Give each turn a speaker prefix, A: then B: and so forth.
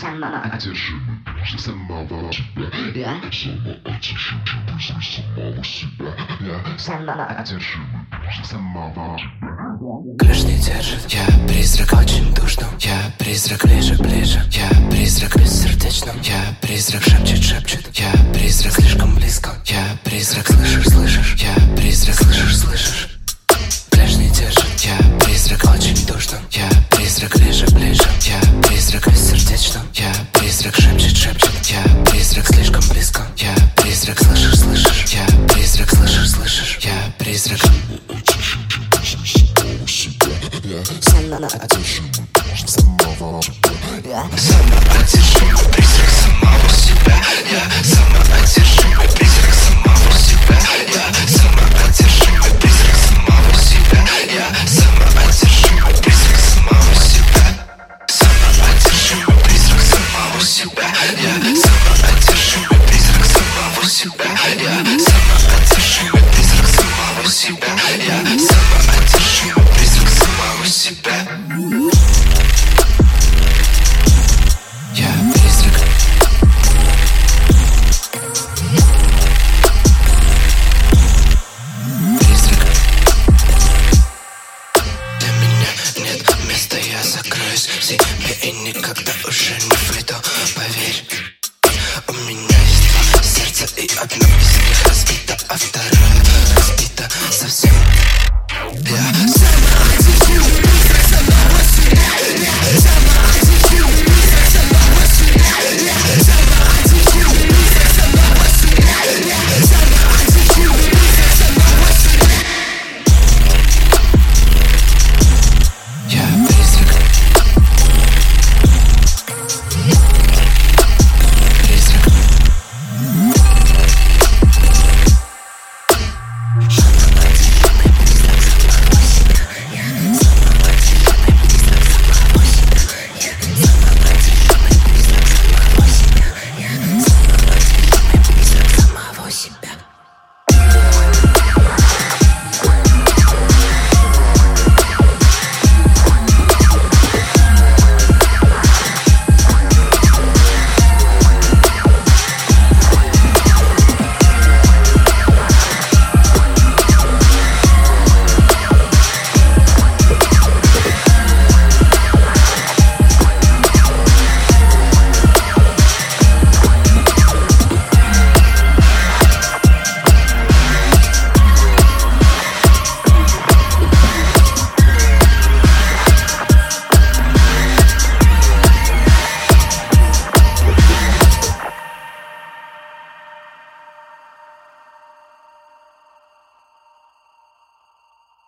A: Самоодержимый самого себя.
B: Я
A: Самоодержимый самого себя. Я самоодержимый самого себя.
C: Ключ не держит, я призрак очень душно Я призрак ближе, ближе. Я призрак бессердечно Я призрак шепчет, шепчет. Я призрак слишком близко. Я призрак слышишь, слышишь. Я призрак слышишь, слышишь призрак слышишь, слышишь Я призрак слышишь, слышишь Я призрак.
A: Я самоодержимый самого себя.
C: Для меня нет места, я закроюсь в себе И никогда уже не выйду